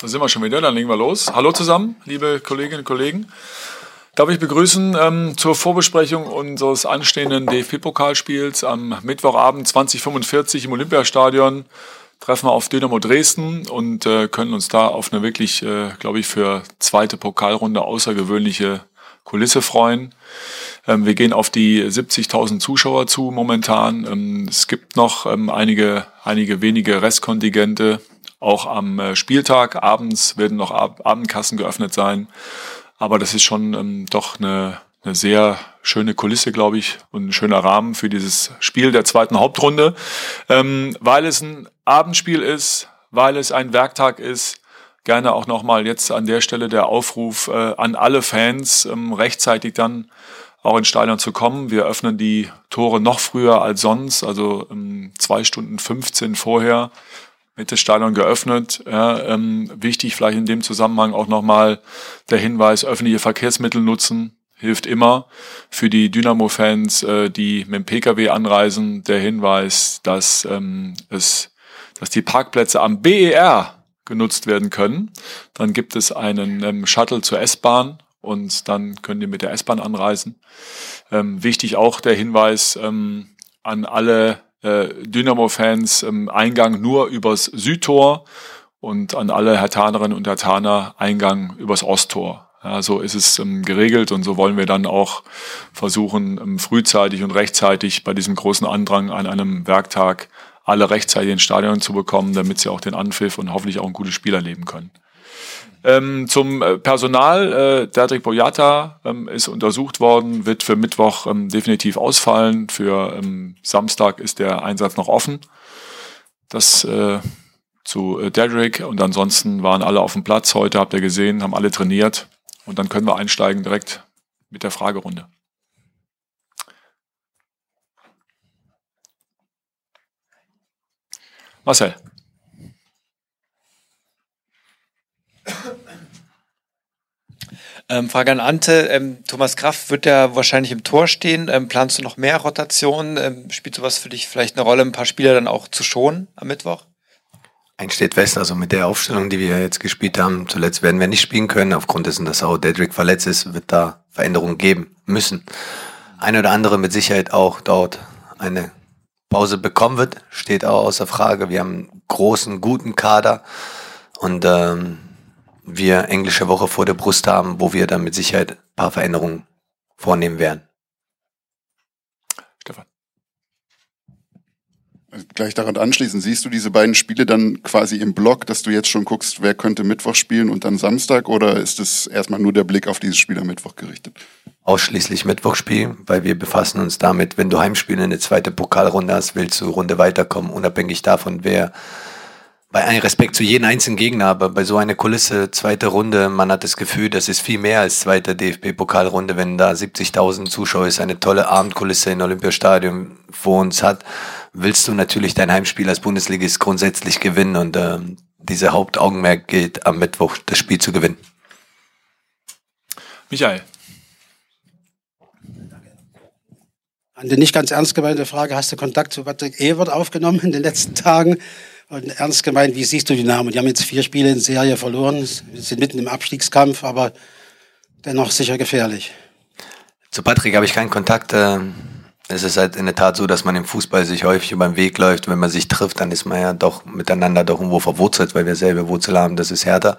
Da sind wir schon wieder, dann legen wir los. Hallo zusammen, liebe Kolleginnen und Kollegen. Darf ich begrüßen ähm, zur Vorbesprechung unseres anstehenden DFB-Pokalspiels am Mittwochabend 2045 im Olympiastadion. Treffen wir auf Dynamo Dresden und äh, können uns da auf eine wirklich, äh, glaube ich, für zweite Pokalrunde außergewöhnliche Kulisse freuen. Ähm, wir gehen auf die 70.000 Zuschauer zu momentan. Ähm, es gibt noch ähm, einige, einige wenige Restkontingente. Auch am äh, Spieltag abends werden noch Ab Abendkassen geöffnet sein. Aber das ist schon ähm, doch eine, eine sehr schöne Kulisse, glaube ich, und ein schöner Rahmen für dieses Spiel der zweiten Hauptrunde. Ähm, weil es ein Abendspiel ist, weil es ein Werktag ist, gerne auch nochmal jetzt an der Stelle der Aufruf äh, an alle Fans, ähm, rechtzeitig dann auch ins Stadion zu kommen. Wir öffnen die Tore noch früher als sonst, also ähm, zwei Stunden 15 vorher mit das Stadion geöffnet. Ja, ähm, wichtig vielleicht in dem Zusammenhang auch nochmal der Hinweis, öffentliche Verkehrsmittel nutzen, hilft immer. Für die Dynamo-Fans, äh, die mit dem Pkw anreisen, der Hinweis, dass ähm, es, dass die Parkplätze am BER genutzt werden können. Dann gibt es einen ähm, Shuttle zur S-Bahn und dann können die mit der S-Bahn anreisen. Ähm, wichtig auch der Hinweis ähm, an alle Dynamo-Fans, ähm, Eingang nur übers Südtor und an alle Hertanerinnen und Hertaner Eingang übers Osttor. Ja, so ist es ähm, geregelt und so wollen wir dann auch versuchen, ähm, frühzeitig und rechtzeitig bei diesem großen Andrang an einem Werktag alle rechtzeitig ins Stadion zu bekommen, damit sie auch den Anpfiff und hoffentlich auch ein gutes Spiel erleben können. Ähm, zum äh, Personal, äh, Derdrik Boyata ähm, ist untersucht worden, wird für Mittwoch ähm, definitiv ausfallen. Für ähm, Samstag ist der Einsatz noch offen. Das äh, zu äh, Dedrick und ansonsten waren alle auf dem Platz heute, habt ihr gesehen, haben alle trainiert und dann können wir einsteigen direkt mit der Fragerunde. Marcel. Ähm, Frage an Ante. Ähm, Thomas Kraft wird ja wahrscheinlich im Tor stehen. Ähm, planst du noch mehr Rotationen? Ähm, spielt sowas für dich vielleicht eine Rolle, ein paar Spieler dann auch zu schonen am Mittwoch? Eins steht fest, also mit der Aufstellung, die wir jetzt gespielt haben, zuletzt werden wir nicht spielen können. Aufgrund dessen, dass auch Dedrick verletzt ist, wird da Veränderungen geben müssen. Ein oder andere mit Sicherheit auch dort eine Pause bekommen wird, steht auch außer Frage. Wir haben einen großen, guten Kader und ähm, wir englische Woche vor der Brust haben, wo wir dann mit Sicherheit ein paar Veränderungen vornehmen werden. Stefan. Also gleich daran anschließend, siehst du diese beiden Spiele dann quasi im Block, dass du jetzt schon guckst, wer könnte Mittwoch spielen und dann Samstag oder ist es erstmal nur der Blick auf dieses Spiel am Mittwoch gerichtet? Ausschließlich Mittwochspiel, weil wir befassen uns damit, wenn du Heimspiele in eine zweite Pokalrunde hast, willst du Runde weiterkommen, unabhängig davon, wer bei einem Respekt zu jedem einzelnen Gegner, aber bei so einer Kulisse, zweite Runde, man hat das Gefühl, das ist viel mehr als zweite DFB-Pokalrunde, wenn da 70.000 Zuschauer ist, eine tolle Abendkulisse im Olympiastadion vor uns hat, willst du natürlich dein Heimspiel als Bundesligist grundsätzlich gewinnen und äh, dieser Hauptaugenmerk gilt am Mittwoch, das Spiel zu gewinnen. Michael. Eine nicht ganz ernst gemeinte Frage, hast du Kontakt zu Patrick Ewert aufgenommen in den letzten Tagen? Und ernst gemeint, wie siehst du die Namen? Die haben jetzt vier Spiele in Serie verloren, sind mitten im Abstiegskampf, aber dennoch sicher gefährlich. Zu Patrick habe ich keinen Kontakt. Ähm, es ist halt in der Tat so, dass man im Fußball sich häufig über den Weg läuft. Wenn man sich trifft, dann ist man ja doch miteinander doch irgendwo verwurzelt, weil wir selber Wurzel haben. Das ist härter.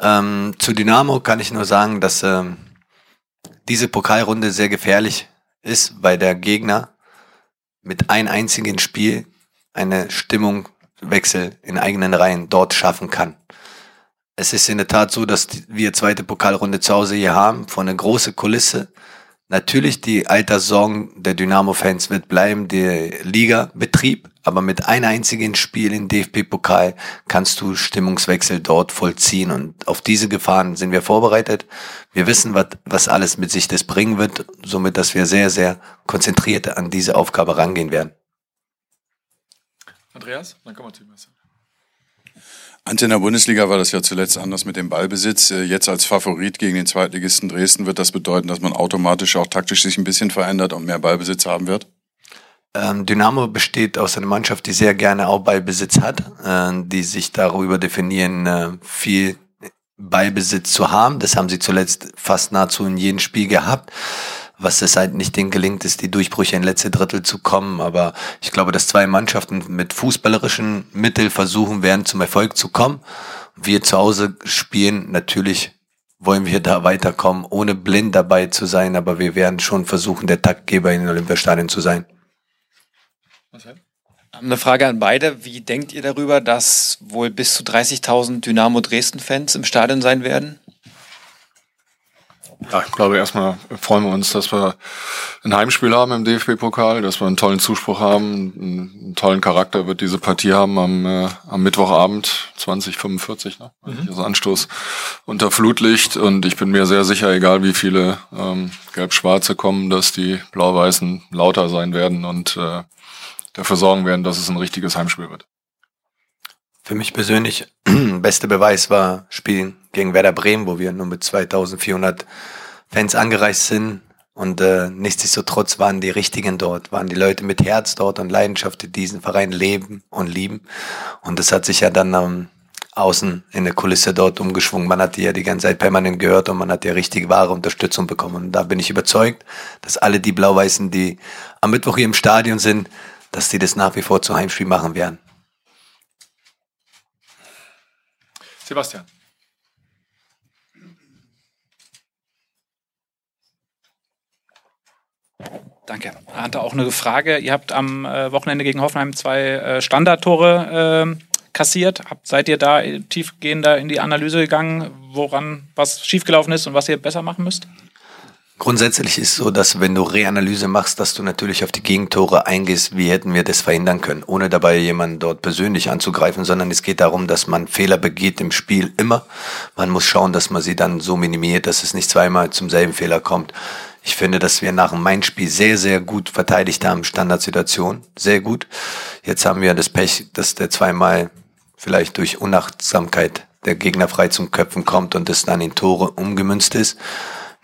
Ähm, zu Dynamo kann ich nur sagen, dass ähm, diese Pokalrunde sehr gefährlich ist, weil der Gegner mit einem einzigen Spiel eine Stimmung Wechsel in eigenen Reihen dort schaffen kann. Es ist in der Tat so, dass wir zweite Pokalrunde zu Hause hier haben, vor einer großen Kulisse. Natürlich die alte Sorgen der Dynamo-Fans wird bleiben, der Liga-Betrieb, aber mit einem einzigen Spiel im DFB-Pokal kannst du Stimmungswechsel dort vollziehen und auf diese Gefahren sind wir vorbereitet. Wir wissen, was, was alles mit sich das bringen wird, somit, dass wir sehr, sehr konzentriert an diese Aufgabe rangehen werden. Andreas, dann kommen wir zu Marcel. Ante in der Bundesliga war das ja zuletzt anders mit dem Ballbesitz. Äh, jetzt als Favorit gegen den Zweitligisten Dresden wird das bedeuten, dass man automatisch auch taktisch sich ein bisschen verändert und mehr Ballbesitz haben wird? Ähm, Dynamo besteht aus einer Mannschaft, die sehr gerne auch Ballbesitz hat, äh, die sich darüber definieren, äh, viel Ballbesitz zu haben. Das haben sie zuletzt fast nahezu in jedem Spiel gehabt. Was es halt nicht denen gelingt, ist, die Durchbrüche in letzte Drittel zu kommen. Aber ich glaube, dass zwei Mannschaften mit fußballerischen Mitteln versuchen werden, zum Erfolg zu kommen. Wir zu Hause spielen natürlich wollen wir da weiterkommen, ohne blind dabei zu sein, aber wir werden schon versuchen, der Taktgeber in den Olympiastadien zu sein. Eine Frage an beide. Wie denkt ihr darüber, dass wohl bis zu 30.000 Dynamo Dresden-Fans im Stadion sein werden? Ja, ich glaube, erstmal freuen wir uns, dass wir ein Heimspiel haben im DFB-Pokal, dass wir einen tollen Zuspruch haben, einen, tollen Charakter wird diese Partie haben am, äh, am Mittwochabend 2045, ne? Mhm. Also Anstoß unter Flutlicht und ich bin mir sehr sicher, egal wie viele ähm, Gelb-Schwarze kommen, dass die Blau-Weißen lauter sein werden und äh, dafür sorgen werden, dass es ein richtiges Heimspiel wird. Für mich persönlich beste Beweis war Spiel gegen Werder Bremen, wo wir nur mit 2400 Fans angereist sind. Und äh, nichtsdestotrotz waren die Richtigen dort, waren die Leute mit Herz dort und Leidenschaft, die diesen Verein leben und lieben. Und das hat sich ja dann ähm, außen in der Kulisse dort umgeschwungen. Man hat die ja die ganze Zeit permanent gehört und man hat ja richtig wahre Unterstützung bekommen. Und da bin ich überzeugt, dass alle die Blau-Weißen, die am Mittwoch hier im Stadion sind, dass die das nach wie vor zu Heimspiel machen werden. Sebastian. Danke. Hatte auch eine Frage. Ihr habt am äh, Wochenende gegen Hoffenheim zwei äh, Standardtore äh, kassiert. Seid ihr da tiefgehender in die Analyse gegangen, woran was schiefgelaufen ist und was ihr besser machen müsst? Grundsätzlich ist so, dass wenn du Reanalyse machst, dass du natürlich auf die Gegentore eingehst, wie hätten wir das verhindern können, ohne dabei jemanden dort persönlich anzugreifen, sondern es geht darum, dass man Fehler begeht im Spiel immer. Man muss schauen, dass man sie dann so minimiert, dass es nicht zweimal zum selben Fehler kommt. Ich finde, dass wir nach dem Main-Spiel sehr, sehr gut verteidigt haben, Standardsituation, sehr gut. Jetzt haben wir das Pech, dass der zweimal vielleicht durch Unachtsamkeit der Gegner frei zum Köpfen kommt und es dann in Tore umgemünzt ist.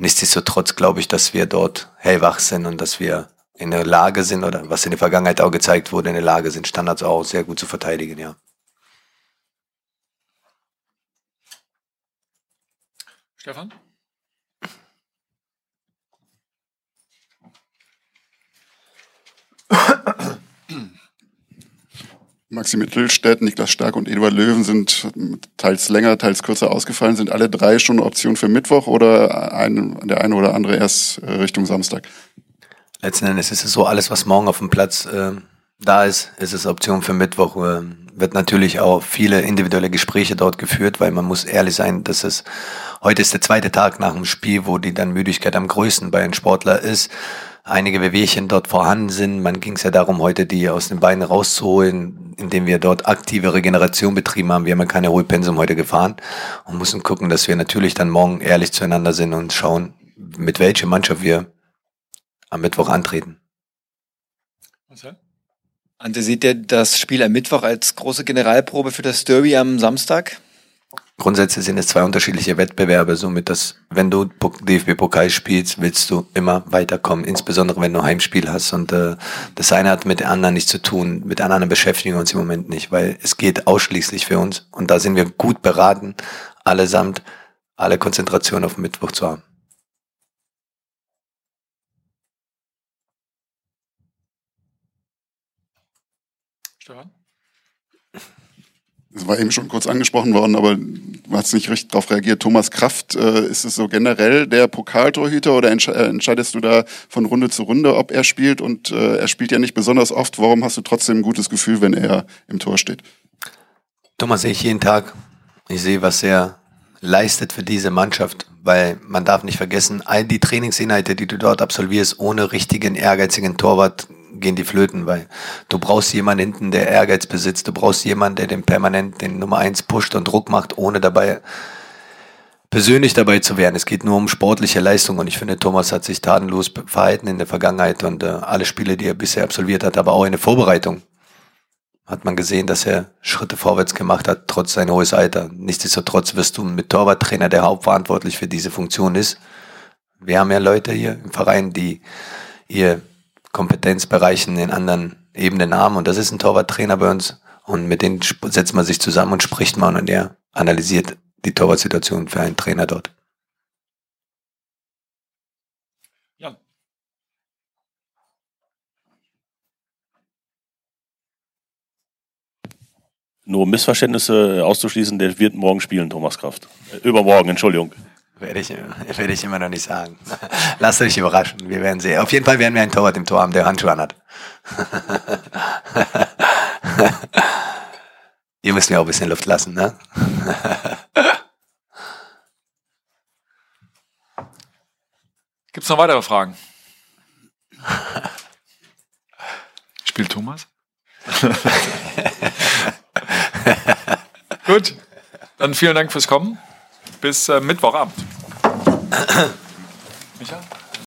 Nichtsdestotrotz glaube ich, dass wir dort hellwach sind und dass wir in der Lage sind, oder was in der Vergangenheit auch gezeigt wurde, in der Lage sind, Standards auch sehr gut zu verteidigen, ja. Stefan? Maxi Mittelstädt, Niklas Stark und Eduard Löwen sind teils länger, teils kürzer ausgefallen. Sind alle drei schon eine Option für Mittwoch oder ein, der eine oder andere erst äh, Richtung Samstag? Letzten Endes ist es so, alles, was morgen auf dem Platz äh, da ist, ist es Option für Mittwoch. Äh, wird natürlich auch viele individuelle Gespräche dort geführt, weil man muss ehrlich sein, dass es heute ist der zweite Tag nach dem Spiel, wo die dann Müdigkeit am größten bei einem Sportler ist einige Wehwehchen dort vorhanden sind. Man ging es ja darum, heute die aus den Beinen rauszuholen, indem wir dort aktive Regeneration betrieben haben. Wir haben ja keine Hohlpensum heute gefahren und müssen gucken, dass wir natürlich dann morgen ehrlich zueinander sind und schauen, mit welcher Mannschaft wir am Mittwoch antreten. Marcel? Ante, seht ihr das Spiel am Mittwoch als große Generalprobe für das Derby am Samstag? Grundsätzlich sind es zwei unterschiedliche Wettbewerbe, somit dass, wenn du DFB-Pokal spielst, willst du immer weiterkommen, insbesondere wenn du Heimspiel hast. Und äh, das eine hat mit dem anderen nichts zu tun, mit anderen beschäftigen wir uns im Moment nicht, weil es geht ausschließlich für uns. Und da sind wir gut beraten, allesamt alle Konzentration auf Mittwoch zu haben. Stefan? Es war eben schon kurz angesprochen worden, aber du hast nicht richtig darauf reagiert. Thomas Kraft, äh, ist es so generell der Pokaltorhüter oder entsche äh, entscheidest du da von Runde zu Runde, ob er spielt? Und äh, er spielt ja nicht besonders oft. Warum hast du trotzdem ein gutes Gefühl, wenn er im Tor steht? Thomas sehe ich jeden Tag. Ich sehe, was er leistet für diese Mannschaft, weil man darf nicht vergessen, all die Trainingsinhalte, die du dort absolvierst, ohne richtigen, ehrgeizigen Torwart gehen die flöten, weil du brauchst jemanden hinten, der Ehrgeiz besitzt, du brauchst jemanden, der den permanent den Nummer eins pusht und Druck macht, ohne dabei persönlich dabei zu werden. Es geht nur um sportliche Leistung und ich finde, Thomas hat sich tatenlos verhalten in der Vergangenheit und äh, alle Spiele, die er bisher absolviert hat, aber auch in der Vorbereitung hat man gesehen, dass er Schritte vorwärts gemacht hat, trotz sein hohes Alter. Nichtsdestotrotz wirst du mit Torwarttrainer, der hauptverantwortlich für diese Funktion ist. Wir haben ja Leute hier im Verein, die ihr Kompetenzbereichen in anderen Ebenen haben. Und das ist ein Torwarttrainer bei uns. Und mit denen setzt man sich zusammen und spricht mal und der analysiert die Torwartsituation für einen Trainer dort. Ja. Nur um Missverständnisse auszuschließen, der wird morgen spielen, Thomas Kraft. Äh, übermorgen, Entschuldigung. Werde ich, werde ich immer noch nicht sagen. Lasst euch überraschen. Wir werden sehen. Auf jeden Fall werden wir einen Torwart im Tor haben, der Handschuhe anhat. Ihr müsst mir auch ein bisschen Luft lassen, ne? Gibt es noch weitere Fragen? Spielt Thomas? Gut, dann vielen Dank fürs Kommen. Bis äh, Mittwochabend. Michael?